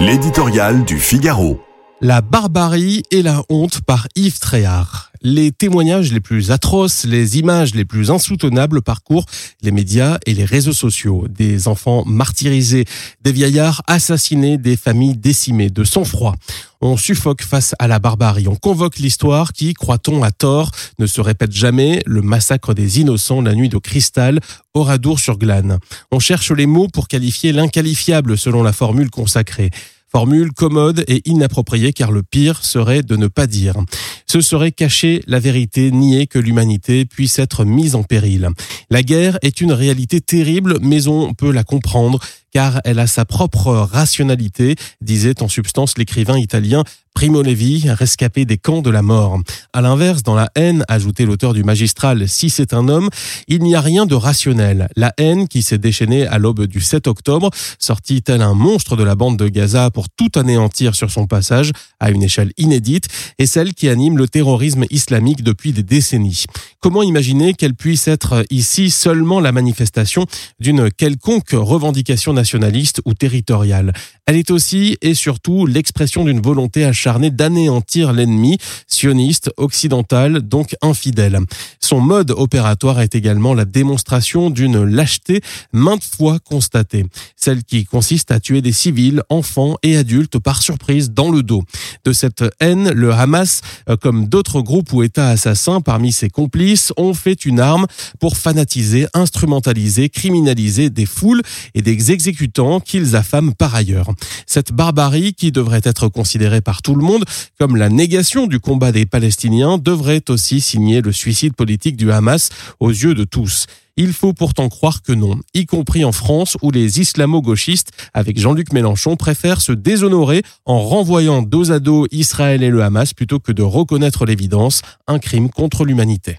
L'éditorial du Figaro. La barbarie et la honte par Yves Tréhard. Les témoignages les plus atroces, les images les plus insoutenables parcourent les médias et les réseaux sociaux. Des enfants martyrisés, des vieillards assassinés, des familles décimées de sang-froid. On suffoque face à la barbarie. On convoque l'histoire qui, croit-on à tort, ne se répète jamais. Le massacre des innocents la nuit de cristal, Oradour-sur-Glane. On cherche les mots pour qualifier l'inqualifiable selon la formule consacrée. Formule commode et inappropriée car le pire serait de ne pas dire. Ce serait cacher la vérité, nier que l'humanité puisse être mise en péril. La guerre est une réalité terrible, mais on peut la comprendre car elle a sa propre rationalité, disait en substance l'écrivain italien Primo Levi, rescapé des camps de la mort. À l'inverse, dans la haine, ajoutait l'auteur du magistral, si c'est un homme, il n'y a rien de rationnel. La haine qui s'est déchaînée à l'aube du 7 octobre, sortit tel un monstre de la bande de Gaza pour tout anéantir sur son passage à une échelle inédite, est celle qui anime le terrorisme islamique depuis des décennies. Comment imaginer qu'elle puisse être ici seulement la manifestation d'une quelconque revendication nationaliste ou territoriale? Elle est aussi et surtout l'expression d'une volonté acharnée d'anéantir l'ennemi, sioniste, occidental, donc infidèle. Son mode opératoire est également la démonstration d'une lâcheté maintes fois constatée, celle qui consiste à tuer des civils, enfants et adultes par surprise dans le dos. De cette haine, le Hamas, euh, comme d'autres groupes ou États assassins parmi ses complices, ont fait une arme pour fanatiser, instrumentaliser, criminaliser des foules et des exécutants qu'ils affament par ailleurs. Cette barbarie, qui devrait être considérée par tout le monde comme la négation du combat des Palestiniens, devrait aussi signer le suicide politique du Hamas aux yeux de tous. Il faut pourtant croire que non, y compris en France où les islamo-gauchistes, avec Jean-Luc Mélenchon, préfèrent se déshonorer en renvoyant dos à dos Israël et le Hamas plutôt que de reconnaître l'évidence, un crime contre l'humanité.